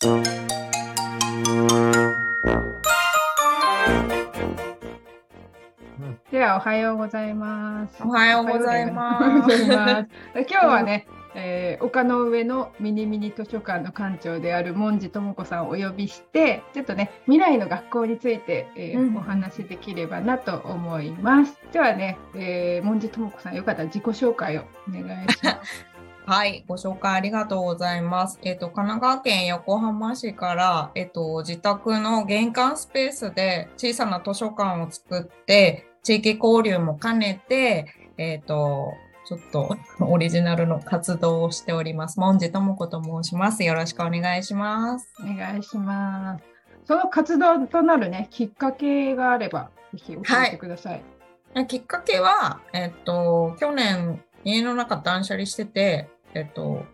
ではおはようございます。おはようございます。ます今日はね、えー丘の上のミニミニ図書館の館長である門司智子さんをお呼びして、ちょっとね、未来の学校について、えーうんお話できればなと思います。ではね、えー、門司智子さん、よかったら自己紹介をお願いします。はい、ご紹介ありがとうございます。えっ、と、神奈川県横浜市から、えっ、と、自宅の玄関スペースで小さな図書館を作って、地域交流も兼ねて、えっ、と、ちょっとオリジナルの活動をしております。門司智子と申します。よろしくお願いします。お願いします。その活動となるね、きっかけがあれば、ぜひ教えてください。きっかけは、えっと、去年、家の中断捨離してて、えっと、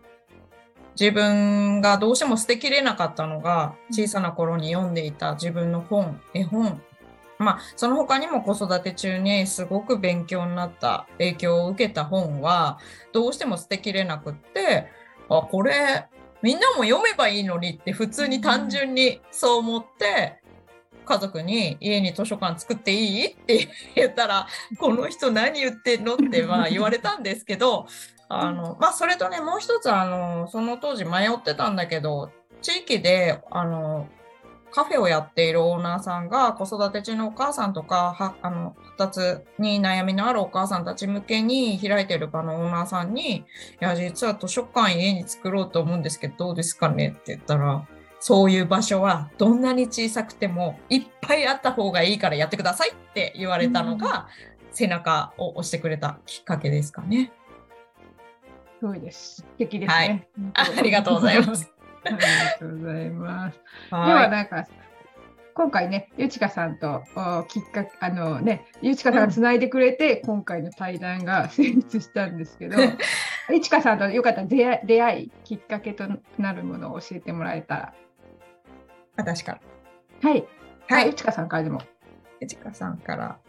自分がどうしても捨てきれなかったのが、小さな頃に読んでいた自分の本、絵本。まあ、その他にも子育て中にすごく勉強になった、影響を受けた本は、どうしても捨てきれなくって、あ、これ、みんなも読めばいいのにって普通に単純にそう思って、家族に家に図書館作っていい？って言ったら、この人何言ってんの？ってまあ言われたんですけど、あの、まあそれとね、もう一つあの、その当時迷ってたんだけど、地域で、あの、カフェをやっているオーナーさんが子育て中のお母さんとか、はあの、発達に悩みのあるお母さんたち向けに開いている場のオーナーさんに、いや、実は図書館家に作ろうと思うんですけど、どうですかねって言ったら、そういう場所はどんなに小さくてもいっぱいあった方がいいからやってくださいって言われたのが、背中を押してくれたきっかけですかね。すごいです。素敵ですね。あありがとうございます。ありがとうございます。でははなんか今回ね、ゆちかさんとおきっかけあのね、ゆちかさんがつないでくれて、今回の対談が成立したんですけど、ゆちかさんとよかったら出会い出会いきっかけとなるものを教えてもらえた？ら。い。私から。はい。はゆ。ちかさんからでも。えちかさんから。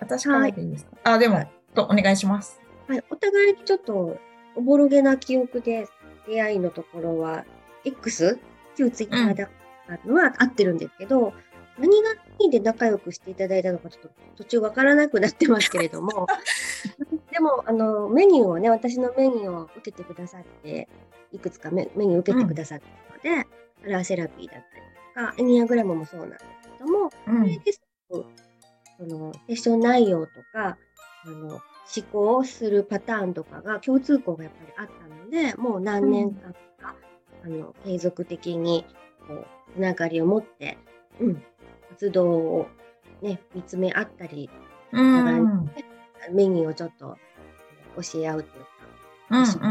私からでいいですか、あ、でも、とお願いします。はい、お互いちょっとおぼろげな記憶で出会いのところは X 旧ツイッターだったのは合ってるんですけど、何がいいで仲良くしていただいたのかちょっと途中わからなくなってますけれども。でもあのメニューをね私のメニューを受けてくださっていくつかメメニュー受けてくださったので、カラーセラピーだったりとかエニアグラムもそうなんですけどもうそれですそのセッション内容とかあの思考をするパターンとかが共通項がやっぱりあったのでもう何年間か、あの継続的にこうつながりを持って、うん、活動を、ね、見つめ合ったりうん。メニューをちょっと教え合うというかうん仕事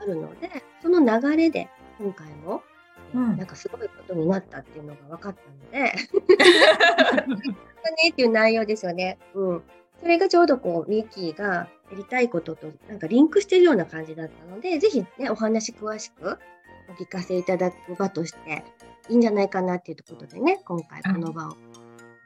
あるので、その流れで今回も、えーうんなんかすごいことになったっていうのが分かったので、ねっていう内容ですよね。うん。それがちょうどこう、ミッキーがやりたいこととなんかリンクしてるような感じだったので、ぜひね、お話詳しくお聞かせいただく場としていいんじゃないかなっていうことでね、今回この場を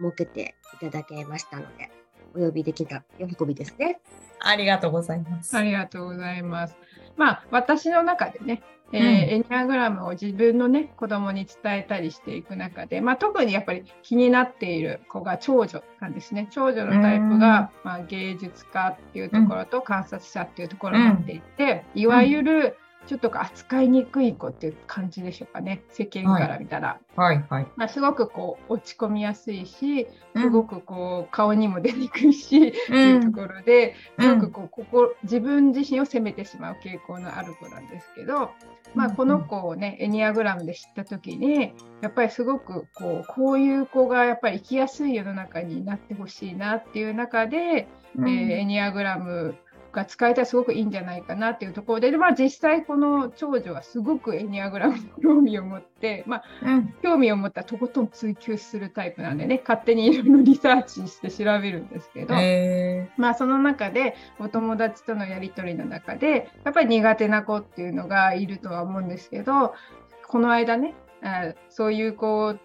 設けていただけましたので、お呼びできた喜びですね。ありがとうございます。ありがとうございます。まあ、私の中でね、えーうん。エニアグラムを自分のね、子供に伝えたりしていく中で、まあ、特にやっぱり気になっている子が長女なんですね。長女のタイプが、まあ、芸術家っていうところと観察者っていうところになっていて、いわゆるちょっと扱いにくい子っていう感じでしょうかね。世間から見たら。はいはい。まあ、すごくこう落ち込みやすいし、すごくこう顔にも出にくいし、っていうところで、すごくこうここ自分自身を責めてしまう傾向のある子なんですけど、まあ、この子をねエニアグラムで知った時にやっぱりすごくこうこういう子がやっぱり生きやすい世の中になってほしいなっていう中で、うんえーエニアグラムが使えたらすごくいいんじゃないかなっていうところで、でまあ、実際この長女はすごくエニアグラムに興味を持って、まあ、うん興味を持ったらとことん追求するタイプなんでね勝手にいろいろリサーチして調べるんですけど。えまあその中でお友達とのやり取りの中でやっぱり苦手な子っていうのがいるとは思うんですけどこの間ねあそういう子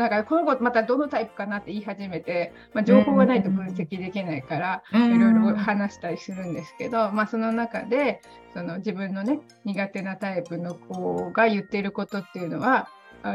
なんかこの子またどのタイプかなって言い始めて、まあ、情報がないと分析できないからー、いろいろ話したりするんですけど、まあ、その中でその自分のね苦手なタイプの子が言っていることっていうのは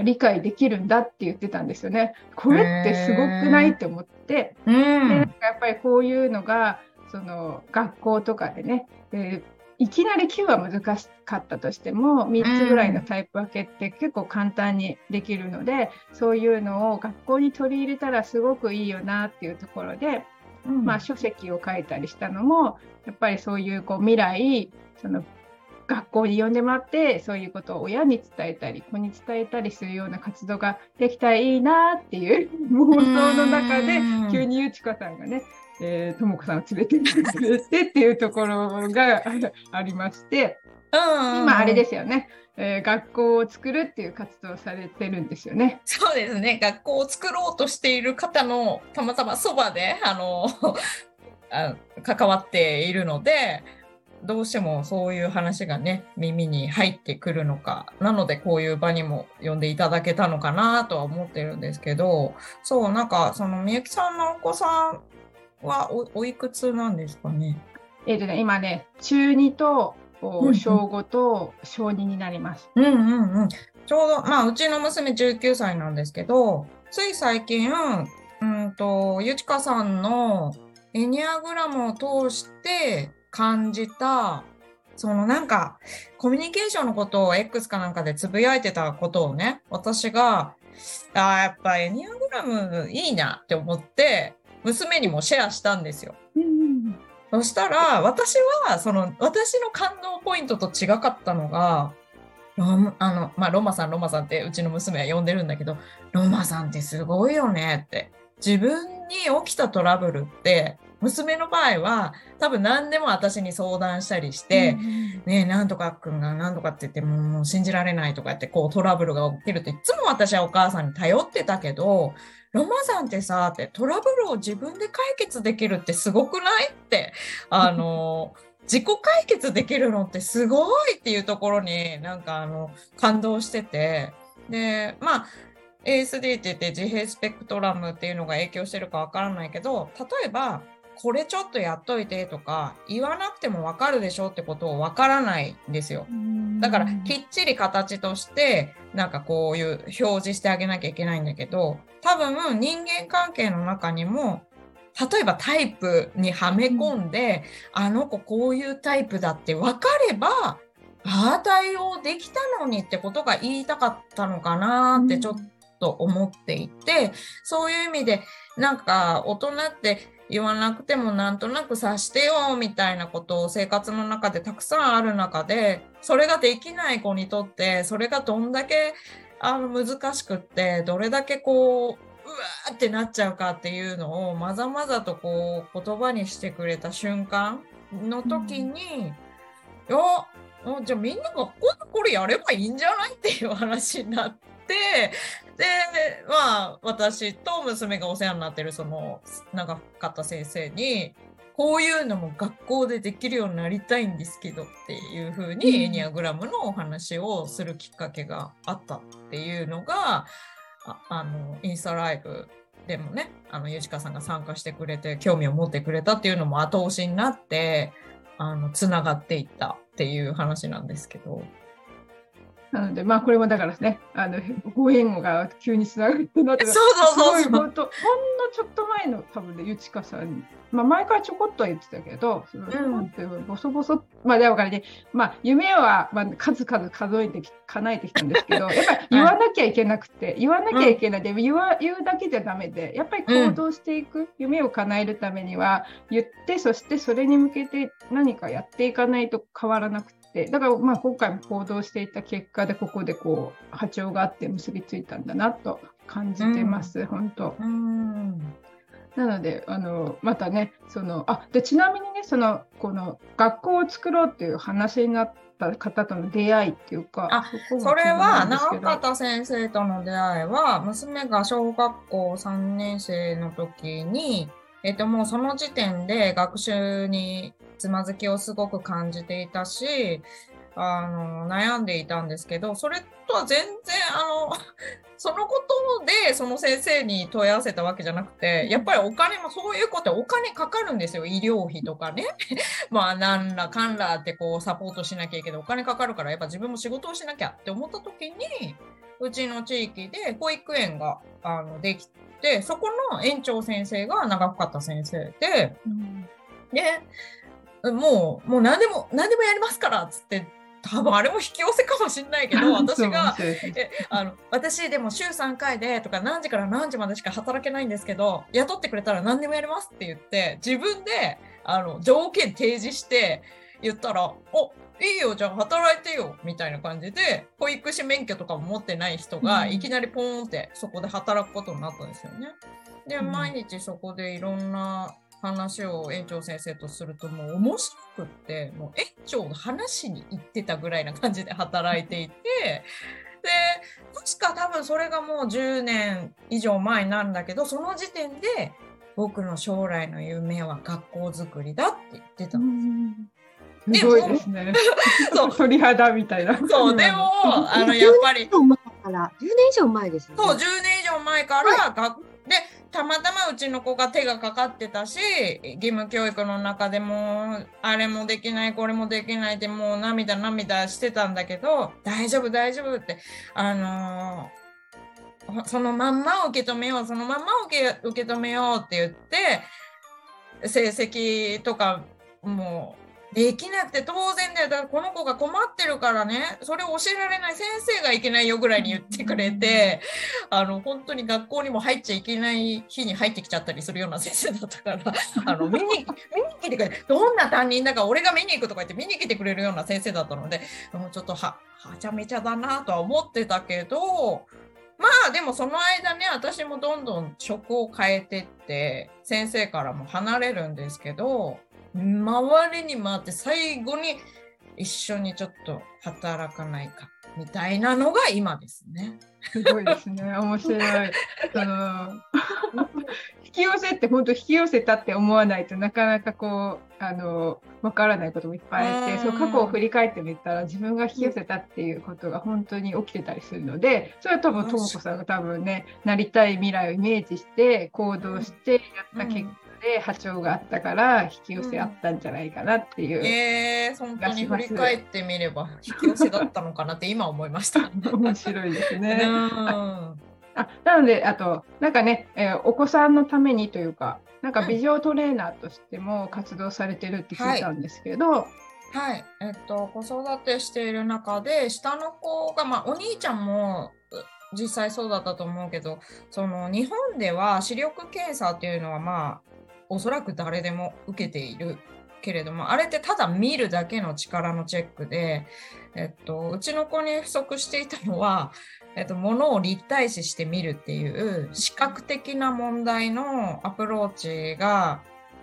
理解できるんだって言ってたんですよね。これってすごくないって思って、うん、でなんかやっぱりこういうのがその学校とかでね、えーいきなり9は難しかったとしても3つぐらいのタイプ分けって結構簡単にできるので、うん、そういうのを学校に取り入れたらすごくいいよなっていうところで、うん、まあ、書籍を書いたりしたのもやっぱりそういうこう未来その学校に呼んでもらってそういうことを親に伝えたり子に伝えたりするような活動ができたらいいなっていう妄想の中で急にゆちかさんがねえー、とも子さんを連れてくれてっていうところが ありまして、今あれですよね、えー、学校を作るっていう活動をされてるんですよね。そうですね。学校を作ろうとしている方のたまたまそばであの あ関わっているのでどうしてもそういう話がね、耳に入ってくるのか、なのでこういう場にも呼んでいただけたのかなとは思ってるんですけど、そう、なんかそのみゆきさんのお子さんはおおいくつなんですかね？えっ、ー、とね、今ね、中2と小5と小2になります。うんうんうん。ちょうど、まあ、うちの娘19歳なんですけど、つい最近、うんと、ゆちかさんのエニアグラムを通して感じた、そのなんか、コミュニケーションのことを X かなんかでつぶやいてたことをね、私が、ああ、やっぱエニアグラムいいなって思って、娘にもシェアしたんですよ。そしたら、私は、その、私の感動ポイントと違かったのが、あの、まあ、ロマさん、ロマさんってうちの娘は呼んでるんだけど、ロマさんってすごいよねって。自分に起きたトラブルって、娘の場合は多分何でも私に相談したりして、うん、ねえ、なんとかくんが何とかって言ってもう信じられないとかってこうトラブルが起きるといつも私はお母さんに頼ってたけど、ロマさんってさ、ってトラブルを自分で解決できるってすごくないって、あの、自己解決できるのってすごいっていうところになんかあの感動してて、で、まあ、ASD って言って自閉スペクトラムっていうのが影響してるかわからないけど、例えば、これちょっとやっといてとか言わなくてもわかるでしょってことをわからないんですよ。だからきっちり形としてなんかこういう表示してあげなきゃいけないんだけど多分人間関係の中にも例えばタイプにはめ込んで、うん、あの子こういうタイプだって分かればああ対応できたのにってことが言いたかったのかなってちょっと思っていて、うん、そういう意味でなんか大人って言わなくてもなんとなく察してよみたいなことを生活の中でたくさんある中でそれができない子にとってそれがどんだけあの難しくってどれだけこううわーってなっちゃうかっていうのをまざまざとこう言葉にしてくれた瞬間の時に、うん、やじゃあみんな学校でこれやればいいんじゃない？っていう話になって、で、まあ、私と娘がお世話になってる、その、長かった先生に、こういうのも学校でできるようになりたいんですけどっていうふうにエニアグラムのお話をするきっかけがあったっていうのが、ああの、インスタライブでもね、あの、ゆちかさんが参加してくれて、興味を持ってくれたっていうのも後押しになって、あの、つながっていったっていう話なんですけど。なので、まあ、これもだからね、あの、ご縁語が急につながってなって、そうそうそう本当、ほんのちょっと前の多分ね、ゆちかさん。に、まあ、前からちょこっとは言ってたけど、その、うん、ってボソボソ、まあ、でもからね、まあ、夢は、まあ、数々数えてき、叶えてきたんですけど、やっぱり言わなきゃいけなくて、言わなきゃいけない。で、言わ、言うだけじゃダメで、やっぱり行動していく、うん、夢を叶えるためには、言って、そしてそれに向けて何かやっていかないと変わらなくてだからまあ今回も行動していた結果でここでこう波長があって結びついたんだなと感じてます、うん、本当。うん。なのであのまたねそのあでちなみにねそのこの学校を作ろうっていう話になった方との出会いっていうかあそれは直方先生との出会いは娘が小学校3年生の時にえっと、もうその時点で学習につまずきをすごく感じていたし、あの、悩んでいたんですけど、それとは全然、あの、そのことでその先生に問い合わせたわけじゃなくて、やっぱりお金もそういうことお金かかるんですよ。医療費とかね。まあ、なんらかんらってこうサポートしなきゃいけないお金かかるから、やっぱ自分も仕事をしなきゃって思った時に、うちの地域で保育園があのできて、そこの園長先生が長かった先生で、うん、で、もう、もう何でも、何でもやりますからっつって、多分あれも引き寄せかもしれないけど 私がえあの私でも週3回でとか何時から何時までしか働けないんですけど雇ってくれたら何でもやりますって言って自分であの条件提示して言ったら「おいいよじゃあ働いてよ」みたいな感じで保育士免許とかも持ってない人がいきなりポーンってそこで働くことになったんですよね。で毎日そこでいろんな話を園長先生とするともう面白くってもう園長の話に行ってたぐらいな感じで働いていてで確か多分それがもう10年以上前になるんだけどその時点で僕の将来の夢は学校づくりだって言ってたんです。すごいですね。そう。鳥肌みたいな。そう、でも、あの、やっぱり。10年以上前ですね。そう、10年以上前から、はい、で、たまたまうちの子が手がかかってたし義務教育の中でもあれもできないこれもできないってもう涙涙してたんだけど大丈夫大丈夫ってあのー、そのまんま受け止めようそのまんま受け受け止めようって言って成績とかもうできなくて当然だよ。だからこの子が困ってるからね、それを教えられない先生がいけないよぐらいに言ってくれて、あの、本当に学校にも入っちゃいけない日に入ってきちゃったりするような先生だったから、あの、見に、見に来てくれ、どんな担任だか俺が見に行くとか言って見に来てくれるような先生だったので、もうちょっとは、はちゃめちゃだなとは思ってたけど、まあでもその間ね、私もどんどん職を変えてって、先生からも離れるんですけど、周りに回って最後に一緒にちょっと働かないかみたいなのが今ですね。すごいですね。面白い。その引き寄せって本当引き寄せたって思わないとなかなかこうあのわからないこともいっぱいあって、そう過去を振り返ってみたら自分が引き寄せたっていうことが本当に起きてたりするので、それは多分ともこさんが多分ねなりたい未来をイメージして行動してやった結果で波長があったから引き寄せあったんじゃないかなっていう、うん、えー、本当に振り返ってみれば引き寄せだったのかなって今思いました。面白いですね。あなのであとなんかね、えー、お子さんのためにというかなんか美女トレーナーとしても活動されてるって聞いたんですけど、はい。はい、えっと、子育てしている中で、下の子が、まあ、お兄ちゃんも実際そうだったと思うけど、その日本では視力検査っていうのは、まあ、おそらく誰でも受けているけれどもあれってただ見るだけの力のチェックで、えっと、うちの子に不足していたのは、えっと、物を立体視して見るっていう視覚的な問題のアプローチが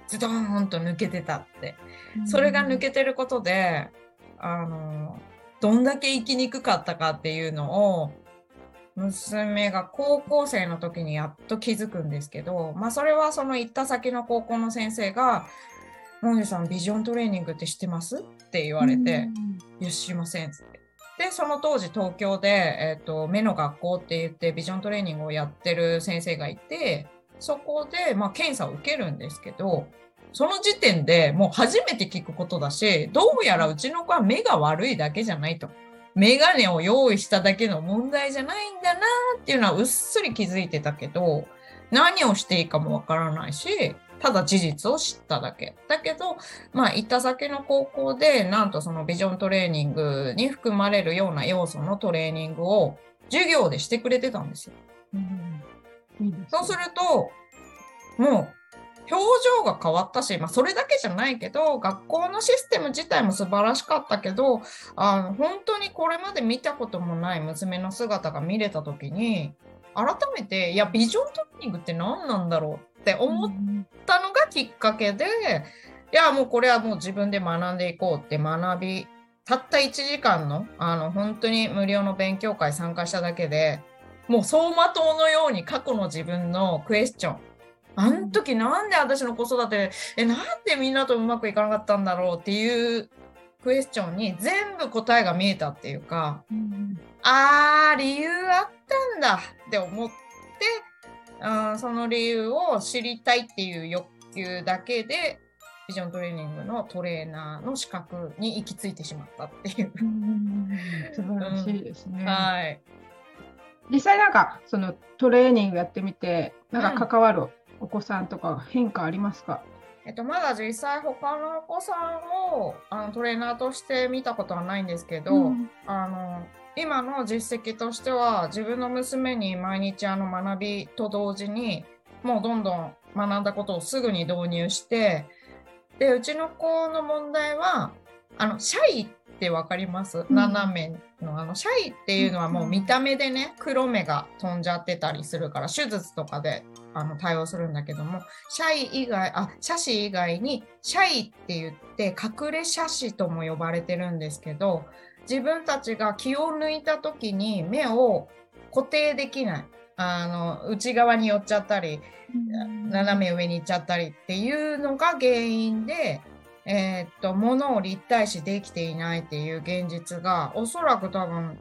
ズドーンと抜けてたって。それが抜けてることであのどんだけ生きにくかったかっていうのを娘が高校生の時にやっと気づくんですけど、まあそれはその行った先の高校の先生が、モンデさんビジョントレーニングって知ってます？って言われて、いや、知りませんって。で、その当時東京で、えっ、ー、と、目の学校って言ってビジョントレーニングをやってる先生がいて、そこで、まあ、検査を受けるんですけど、その時点でもう初めて聞くことだし、どうやらうちの子は目が悪いだけじゃないと。メガネを用意しただけの問題じゃないんだなっていうのはうっすり気づいてたけど、何をしていいかもわからないし、ただ事実を知っただけ。だけど、まあ、行った先の高校で、なんとそのビジョントレーニングに含まれるような要素のトレーニングを授業でしてくれてたんですよ。うん、そうすると、もう表情が変わったし、まあ、それだけじゃないけど学校のシステム自体も素晴らしかったけどあの本当にこれまで見たこともない娘の姿が見れた時に改めていやビジョントレーニングって何なんだろうって思ったのがきっかけで、いやもうこれはもう自分で学んでいこうって学びたった1時間のあの本当に無料の勉強会参加しただけでもう走馬灯のように過去の自分のクエスチョンあの時なんで私の子育て、え、なんでみんなとうまくいかなかったんだろうっていうクエスチョンに全部答えが見えたっていうか、うん、あー、理由あったんだって思って、うん、その理由を知りたいっていう欲求だけで、ビジョントレーニングのトレーナーの資格に行き着いてしまったっていう。素晴らしいですね。はい。実際なんかそのトレーニングやってみてなんか関わるお子さんとか変化ありますか、えっと、まだ実際他のお子さんをあのトレーナーとして見たことはないんですけど、うん、あの今の実績としては自分の娘に毎日あの学びと同時にもうどんどん学んだことをすぐに導入してでうちの子の問題はあのシャイって分かります、うん、斜めのあのシャイっていうのはもう見た目でね黒目が飛んじゃってたりするから手術とかであの対応するんだけどもシャイ以外あシャシ以外にシャイって言って隠れシャシとも呼ばれてるんですけど自分たちが気を抜いた時に目を固定できない。あの内側に寄っちゃったり斜め上に行っちゃったりっていうのが原因で、えー、っと物を立体視できていないっていう現実がおそらく多分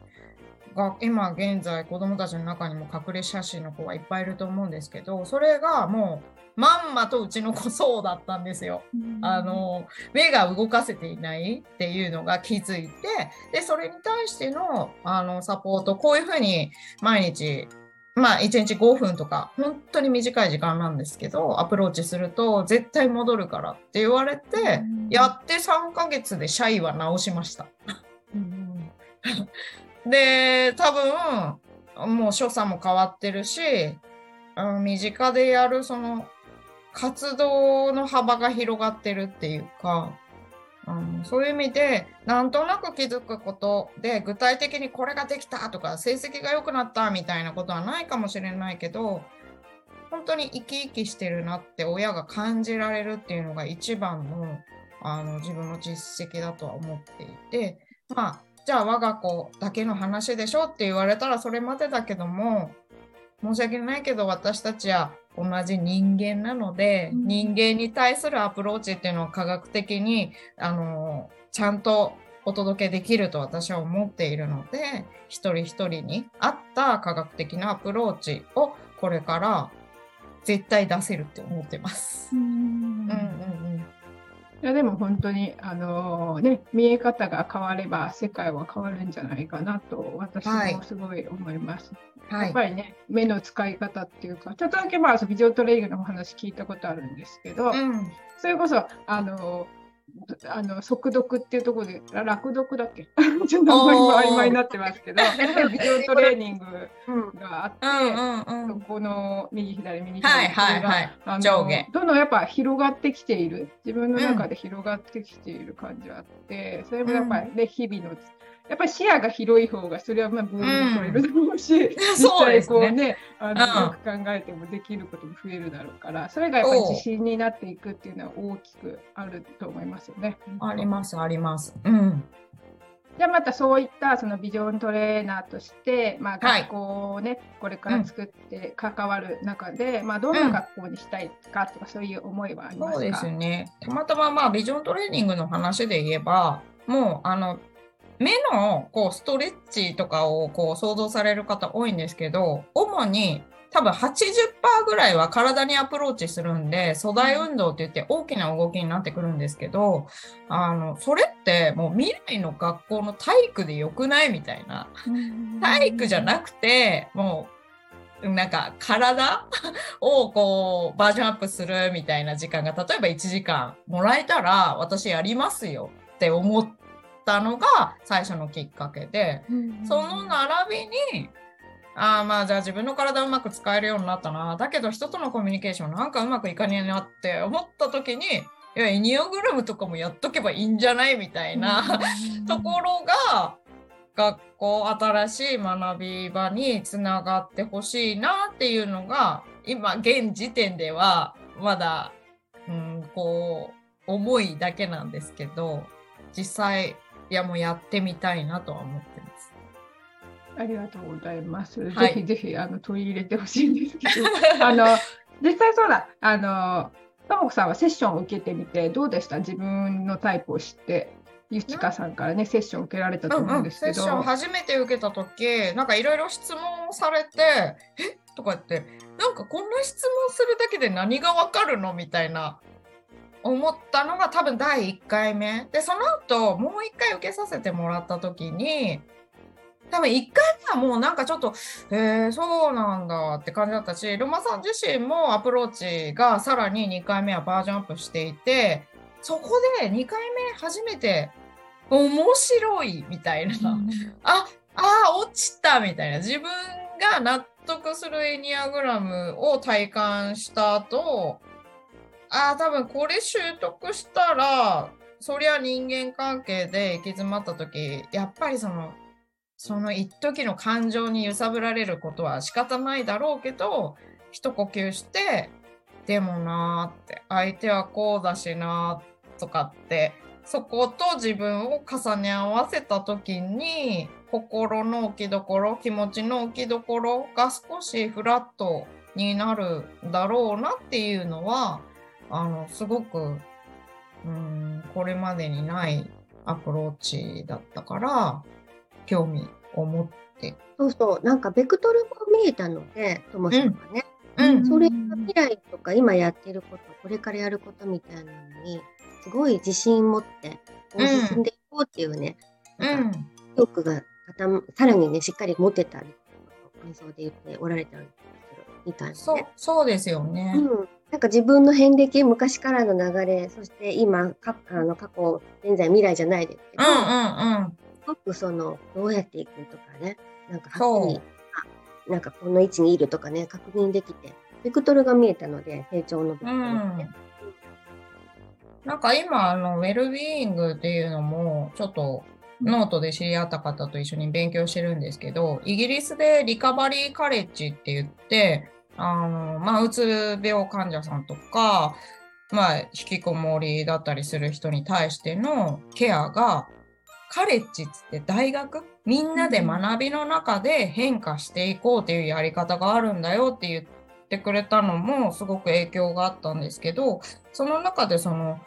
が今現在子どもたちの中にも隠れ写真の子がいっぱいいると思うんですけどそれがもうまんまとうちの子そうだったんですよ。あの目が動かせていないっていうのが気づいてでそれに対してのあのサポートこういうふうに毎日まあ1日5分とか本当に短い時間なんですけどアプローチすると絶対戻るからって言われてやって3ヶ月でシャイは直しました。で多分もう所作も変わってるし身近でやるその活動の幅が広がってるっていうかうん、そういう意味でなんとなく気づくことで具体的にこれができたとか成績が良くなったみたいなことはないかもしれないけど本当に生き生きしてるなって親が感じられるっていうのが一番のあの自分の実績だとは思っていてまあじゃあ我が子だけの話でしょって言われたらそれまでだけども申し訳ないけど私たちは同じ人間なので、うん、人間に対するアプローチっていうのを科学的にあのちゃんとお届けできると私は思っているので一人一人に合った科学的なアプローチをこれから絶対出せるって思ってます。うん。うんうんいやでも本当にあのー、ね見え方が変われば世界は変わるんじゃないかなと私もすごい思います。はい。やっぱりね、目の使い方っていうか、ちょっとだけまあビデオトレーニングのお話聞いたことあるんですけど、うん、それこそあのあの速読っていうところで落読だっけ？ちょっと曖昧になってますけどビデオトレーニングがあって、うん。うん、そこの右左右左はいはいはい、上下。どんどんやっぱ広がってきている。自分の中で広がってきている感じがあって、それもやっぱりね、日々のやっぱり視野が広い方がそれはまあボールも取れるだろうし、うん、実際こうね、ね、あの、よく考えてもできることも増えるだろうからそれがやっぱり自信になっていくっていうのは大きくあると思いますよね。ありますあります。うん。じゃあまたそういったそのビジョントレーナーとして、まあ、学校をね、はい、これから作って関わる中で、うん、まあ、どんな学校にしたいかとか、そういう思いはありますか、そうですね。たまたままあビジョントレーニングの話で言えばもうあの目のこうストレッチとかをこう想像される方多いんですけど主に多分80%ぐらいは体にアプローチするんで素材運動って言って大きな動きになってくるんですけどあのそれってもう未来の学校の体育でよくないみたいな。体育じゃなくてもうなんか体 をこうバージョンアップするみたいな時間が例えば1時間もらえたら私やりますよって思ったのが最初のきっかけで、その並びにああまあじゃあ自分の体うまく使えるようになったな。だけど人とのコミュニケーションなんかうまくいかねえなって思った時にいやエニオグラムとかもやっとけばいいんじゃないみたいなところが学校新しい学び場につながってほしいなっていうのが今現時点ではまだ、うん、こう思いだけなんですけど実際いやもうやってみたいなとは思ってます。ありがとうございます。はい、ぜひぜひあの取り入れてほしいんですけど、あの実際そうだ、あのともこさんはセッションを受けてみてどうでした？自分のタイプを知って。ゆちかさんからね、セッション受けられたと思うんですけど、うんうん、セッション初めて受けた時なんかいろいろ質問されて「え？とか言ってなんかこんな質問するだけで何がわかるの？みたいな思ったのが多分第1回目。でその後もう1回受けさせてもらった時に多分1回目はもうなんかちょっと、えー、そうなんだって感じだったし、ロマさん自身もアプローチがさらに2回目はバージョンアップしていて、そこで2回目初めて面白いみたいな、うん、ああ落ちたみたいな。自分が納得するエニアグラムを体感した後ああ多分これ習得したらそりゃ人間関係で行き詰まった時やっぱりそのその一時の感情に揺さぶられることは仕方ないだろうけど一呼吸してでもなーって相手はこうだしなとかってそこと自分を重ね合わせた時に心の置きどころ気持ちの置きどころが少しフラットになるだろうなっていうのはあのすごくうんこれまでにないアプローチだったから興味を持って。そうそう。なんかベクトルも見えたのでともさんがね、うん、それが未来とか今やってることこれからやることみたいなのにすごい自信持って進んでいこうっていうね、うん、なんか意欲がさらにねしっかり持てたり感想で言っておられたんですけどみたいな、ね、そうそうですよね、うん、なんか自分の遍歴昔からの流れそして今かあの過去現在未来じゃないですけど、うんうんうん、すごくそのどうやっていくとかねなんかはっきりなんかこの位置にいるとかね確認できてベクトルが見えたので成長のベクトルって。うん。なんか今、あの、ウェルビーイングっていうのも、ちょっとノートで知り合った方と一緒に勉強してるんですけど、イギリスでリカバリーカレッジって言って、あの、まあ、うつ病患者さんとか、まあ、引きこもりだったりする人に対してのケアが、カレッジって大学みんなで学びの中で変化していこうっていうやり方があるんだよって言ってくれたのもすごく影響があったんですけど、その中でその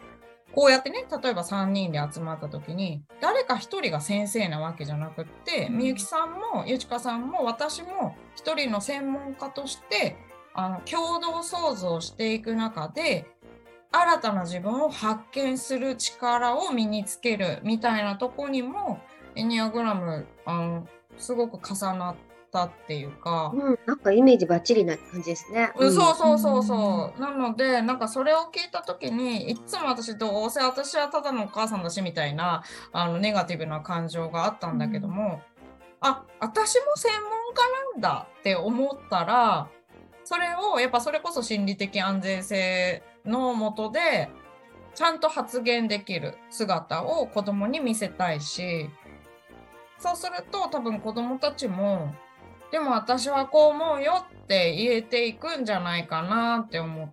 こうやってね、例えば3人で集まった時に、誰か1人が先生なわけじゃなくって、みゆきさんも、ゆちかさんも、私も1人の専門家として、あの、共同創造していく中で、新たな自分を発見する力を身につけるみたいなとこにも、エニアグラム、あの、すごく重なっったっていうか、うん、なんかイメージばっちりな感じですね、うん、そうそうそうそう、なのでなんかそれを聞いた時にいつも私どうせ私はただのお母さんだしみたいなあのネガティブな感情があったんだけども、うん、あ私も専門家なんだって思ったらそれをやっぱそれこそ心理的安全性のもとでちゃんと発言できる姿を子供に見せたいしそうすると多分子供たちもでも私はこう思うよって言えていくんじゃないかなって思っ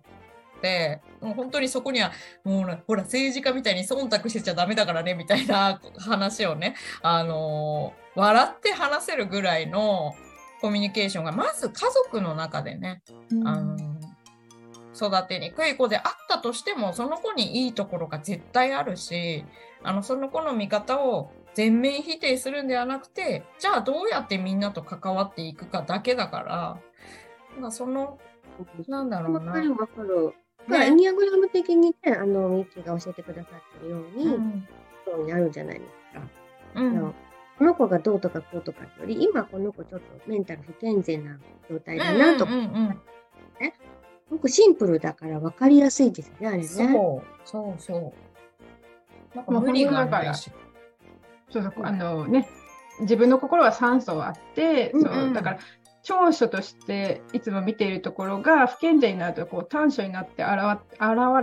て。もう本当にそこにはもうほら政治家みたいに忖度してちゃダメだからねみたいな話をねあのー、笑って話せるぐらいのコミュニケーションがまず家族の中でね、うん、あのー、育てにくい子であったとしてもその子にいいところが絶対あるしあのその子の見方を全面否定するんではなくてじゃあどうやってみんなと関わっていくかだけだからなんかそのなんだろうな。わかるわかる。ね、エニアグラム的にね、あの、ミッキーが教えてくださってるように、うん、そうになるんじゃないですか。うん、この子がどうとかこうとかより、今この子ちょっとメンタル不健全な状態だなとか、ね。すごくシンプルだから分かりやすいですね、あれね。そう、そうそう。なんか無理がないし。そうそうあのね自分の心は酸素あって、うんうん、そうだから長所としていつも見ているところが不健全になるとこう短所になって現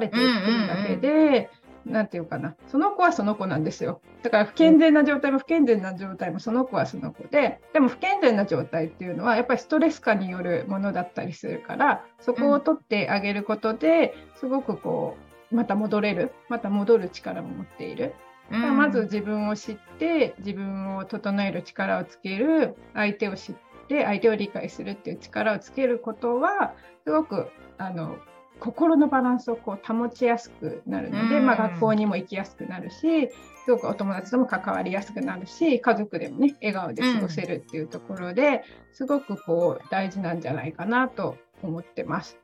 れていくるだけで、うんうんうんなんていうかな、その子はその子なんですよ。だから不健全な状態も不健全な状態もその子はその子で、でも不健全な状態っていうのはやっぱりストレス化によるものだったりするから、そこを取ってあげることで、すごくこう、また戻れる、また戻る力も持っている。まず自分を知って自分を整える力をつける相手を知って相手を理解するっていう力をつけることはすごくあの心のバランスをこう保ちやすくなるので、まあ、学校にも行きやすくなるしすごくお友達とも関わりやすくなるし家族でもね笑顔で過ごせるっていうところで、すごくこう大事なんじゃないかなと思ってます。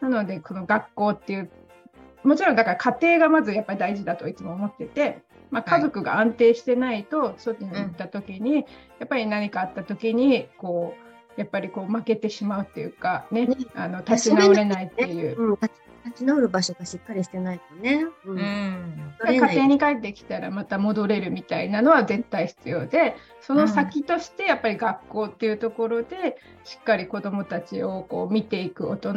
なのでこの学校っていうもちろんだから家庭がまずやっぱり大事だといつも思っててまあ、家族が安定してないと外に行った時に、やっぱり何かあった時にこうやっぱりこう負けてしまうっていうかね、ね。あの立ち直れないっていう。うん、立ち直る場所がしっかりしてないとね。ううん。ん。取れない家庭に帰ってきたらまた戻れるみたいなのは絶対必要でその先としてやっぱり学校っていうところでしっかり子どもたちをこう見ていく大人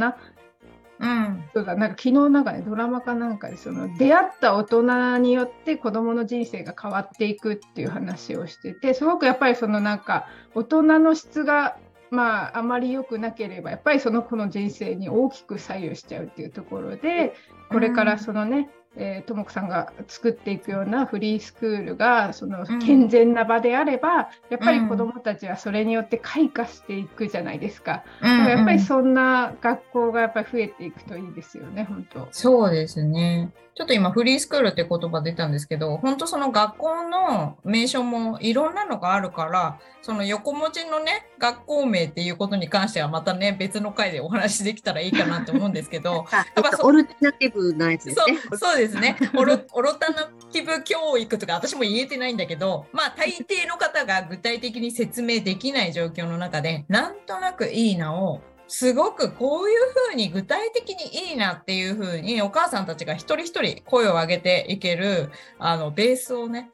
うん。そうだなんか昨日なんかねドラマかなんかでその出会った大人によって子どもの人生が変わっていくっていう話をしててすごくやっぱりそのなんか大人の質がまああまり良くなければやっぱりその子の人生に大きく左右しちゃうっていうところでこれからそのね、えーともこさんが作っていくようなフリースクールがそのうん健全な場であれば、やっぱり子どもたちはそれによって開花していくじゃないですか。だからやっぱりそんな学校がやっぱり増えていくといいですよね、本当。そうですね。ちょっと今フリースクールって言葉出たんですけど、本当その学校の名称もいろんなのがあるから、その横文字のね、学校名っていうことに関してはまたね、別の回でお話しできたらいいかなと思うんですけど、あやっぱそオルタナティブなやつですね。そうそうですね。オロオロタナティブ教育とか私も言えてないんだけど、まあ大抵の方が具体的に説明できない状況の中で、なんとなくいいなを、すごくこういうふうに具体的にいいなっていうふうにお母さんたちが一人一人声を上げていけるあのベースをね、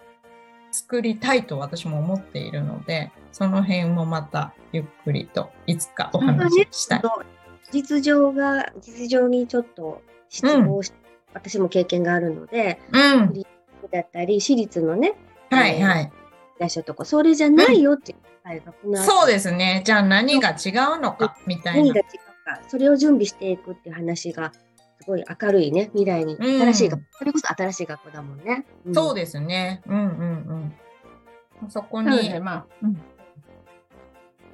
作りたいと私も思っているので、その辺もまたゆっくりといつかお話ししたい。実情が、実情にちょっと失望し、私も経験があるので、うん。だったり、私立のね、はいはい。いらっしゃるとこ、それじゃないよっていう会がこの後そうですね。じゃあ何が違うのかみたいな何が。違うか、それを準備していくっていう話が、すごい明るいね、未来に、うん新しい学校、それこそ新しい学校だもんね。そうでですね。うんうんうん。そこになので、、まあ、うん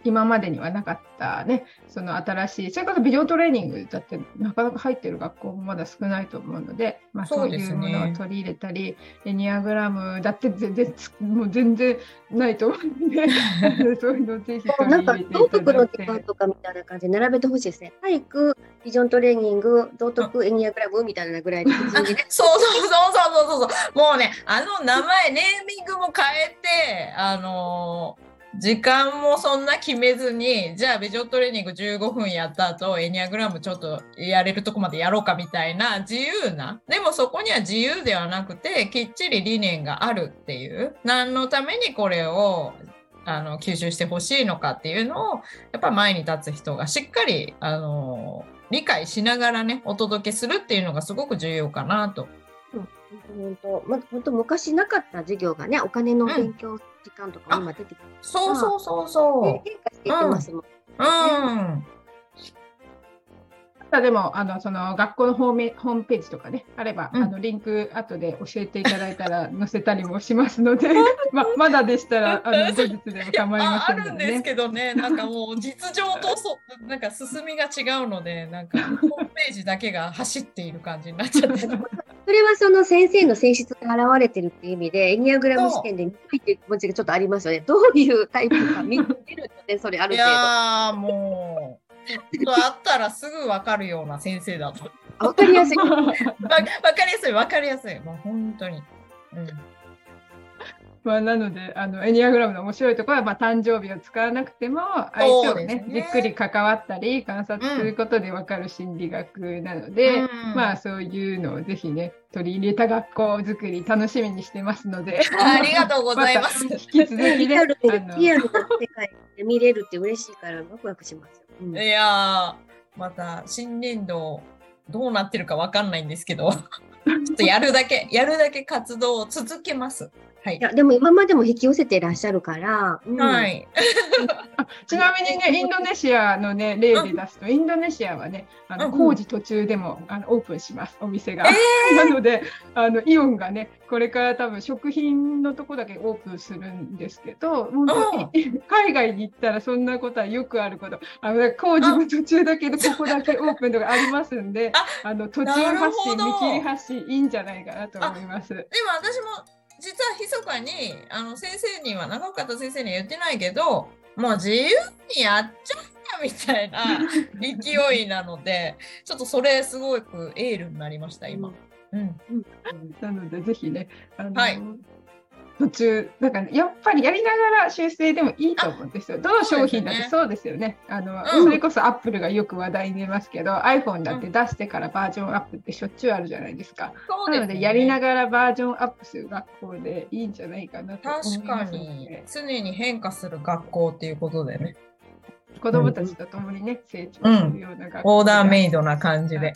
今までにはなかったね、その新しい、それこそビデオトレーニングだってなかなか入ってる学校もまだ少ないと思うので、まあ、そそうういうものを取り入れたり、エニアグラムだって全然つ、もう全然ないと思うんで、そういうのをぜひ取り道いただい徳の時間て。とかみたいな感じで並べてほしいですね。体育、ビジョントレーニング、道徳、エニアグラムみたいなぐらいで普通にね。そうそうそうそうそうそう。もうね、あの名前、ネーミングも変えて、あのー時間もそんな決めずに、じゃあビジョントレーニング15分やった後、エニアグラムちょっとやれるとこまでやろうかみたいな自由な。でもそこには自由ではなくて、きっちり理念があるっていう。何のためにこれをあの吸収してほしいのかっていうのを、やっぱ前に立つ人がしっかり、あのー理解しながらね、お届けするっていうのがすごく重要かなと本当、まあ、本当昔なかった授業がね、お金の勉強時間とか今出てきて、そうそうそうそね変化していってますもん。う。うん。ただでもあのその学校のホームホームページとかねあれば、うんあのリンク後で教えていただいたら載せたりもしますので、ままだでしたらあの 後日でも構いまああるんですせんのでね。けどね、なんかもう実情とそうなんか進みが違うので、なんかホームページだけが走っている感じになっちゃって。それはその先生の性質が現れてるっていう意味で、エニアグラム試験で見たいっていう気持ちがちょっとありますよね。どういうタイプか見るとね、それあるい程度。やーもう、ちょっとあったらすぐ分かるような先生だと。あ わかりやすい。わわかりやすい、分かりやすい。もう本当に。うんまあ、なのであのエニアグラムの面白いところは、まあ、誕生日を使わなくても相手をねねじっくり関わったり観察することで分かる心理学なので、うんまあそういうのをぜひね取り入れた学校づくり楽しみにしてますのでありがとうございます。また引き続きねリアルな世界で見れるって嬉しいからワクワクしますよ。うんいやー、また新年度どうなってるかわかんないんですけど、ちょっとやるだけ、やるだけ活動を続けます。はい。い。やでも今までも引き寄せていらっしゃるから、うん。はい。あ ちなみにね、インドネシアのね、例で出すと、インドネシアはね、あの工事途中でもあのオープンします、お店が。なのであの、イオンがね、これから多分食品のとこだけオープンするんですけど、本当に 海外に行ったらそんなことはよくあること、あの工事も途中だけど、ここだけオープンとかありますんで、あの途中発信、見切り発信いいんじゃないかなと思います。でも私も実は密かにあの先生には長岡先生には言ってないけどもう自由にやっちゃったみたいな 勢いなのでちょっとそれすごくエールになりました今。うん、うん。なので、ぜひね、あのはい途中、なんか、ね、やっぱりやりながら修正でもいいと思うんですよ。どの商品だってそうですよね。あの、うん、それこそアップルがよく話題に出ますけど、iPhone だって出してからバージョンアップってしょっちゅうあるじゃないですか。うん、なので、やりながらバージョンアップする学校でいいんじゃないかなと思い確かに、常に変化する学校っていうことでね。子供たちと共にね、成長するような学校、オーダーメイドな感じで。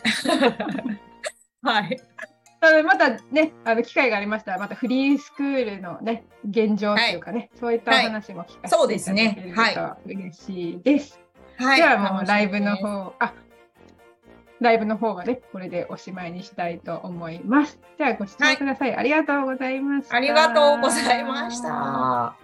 はい。またね、あの機会がありましたら、またフリースクールのね、現状というかね、はい、そういったお話も聞かせていただけると嬉しいです。はい、ではもうライブの方、あ、ライブの方はね、これでおしまいにしたいと思います。ではご視聴ください。はい、ありがとうございました。ありがとうございました。